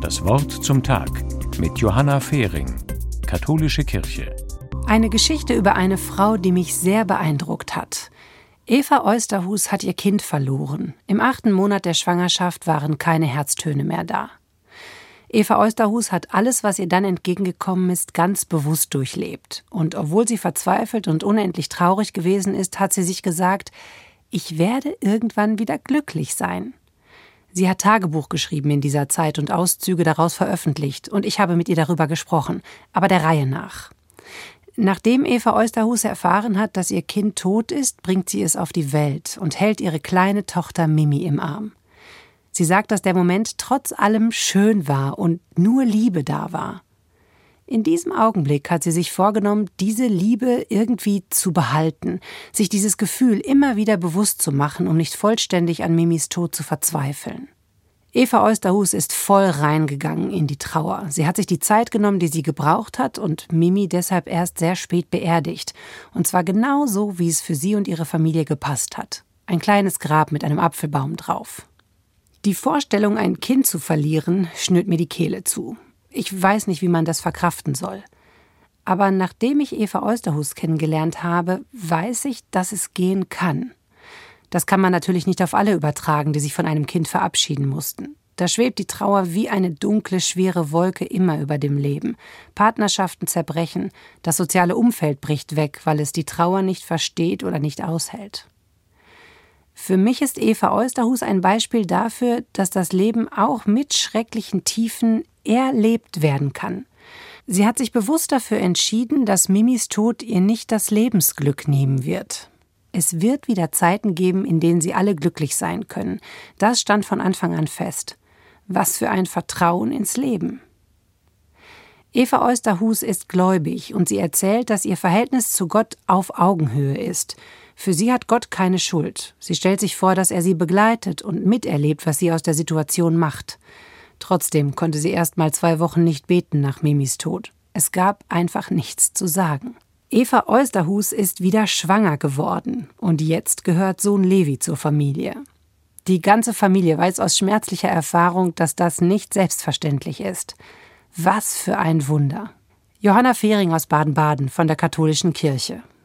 Das Wort zum Tag mit Johanna Fehring, Katholische Kirche. Eine Geschichte über eine Frau, die mich sehr beeindruckt hat. Eva Eusterhus hat ihr Kind verloren. Im achten Monat der Schwangerschaft waren keine Herztöne mehr da. Eva Eusterhus hat alles, was ihr dann entgegengekommen ist, ganz bewusst durchlebt. Und obwohl sie verzweifelt und unendlich traurig gewesen ist, hat sie sich gesagt, ich werde irgendwann wieder glücklich sein. Sie hat Tagebuch geschrieben in dieser Zeit und Auszüge daraus veröffentlicht, und ich habe mit ihr darüber gesprochen, aber der Reihe nach. Nachdem Eva Eusterhus erfahren hat, dass ihr Kind tot ist, bringt sie es auf die Welt und hält ihre kleine Tochter Mimi im Arm. Sie sagt, dass der Moment trotz allem schön war und nur Liebe da war. In diesem Augenblick hat sie sich vorgenommen, diese Liebe irgendwie zu behalten, sich dieses Gefühl immer wieder bewusst zu machen, um nicht vollständig an Mimis Tod zu verzweifeln. Eva Eusterhus ist voll reingegangen in die Trauer. Sie hat sich die Zeit genommen, die sie gebraucht hat und Mimi deshalb erst sehr spät beerdigt. Und zwar genau so, wie es für sie und ihre Familie gepasst hat. Ein kleines Grab mit einem Apfelbaum drauf. Die Vorstellung, ein Kind zu verlieren, schnürt mir die Kehle zu. Ich weiß nicht, wie man das verkraften soll. Aber nachdem ich Eva Eusterhus kennengelernt habe, weiß ich, dass es gehen kann. Das kann man natürlich nicht auf alle übertragen, die sich von einem Kind verabschieden mussten. Da schwebt die Trauer wie eine dunkle, schwere Wolke immer über dem Leben. Partnerschaften zerbrechen, das soziale Umfeld bricht weg, weil es die Trauer nicht versteht oder nicht aushält. Für mich ist Eva Eusterhus ein Beispiel dafür, dass das Leben auch mit schrecklichen Tiefen erlebt werden kann. Sie hat sich bewusst dafür entschieden, dass Mimis Tod ihr nicht das Lebensglück nehmen wird. Es wird wieder Zeiten geben, in denen sie alle glücklich sein können. Das stand von Anfang an fest. Was für ein Vertrauen ins Leben. Eva Eusterhus ist gläubig und sie erzählt, dass ihr Verhältnis zu Gott auf Augenhöhe ist. Für sie hat Gott keine Schuld. Sie stellt sich vor, dass er sie begleitet und miterlebt, was sie aus der Situation macht. Trotzdem konnte sie erst mal zwei Wochen nicht beten nach Mimis Tod. Es gab einfach nichts zu sagen. Eva Eusterhus ist wieder schwanger geworden und jetzt gehört Sohn Levi zur Familie. Die ganze Familie weiß aus schmerzlicher Erfahrung, dass das nicht selbstverständlich ist. Was für ein Wunder. Johanna Fehring aus Baden-Baden von der Katholischen Kirche.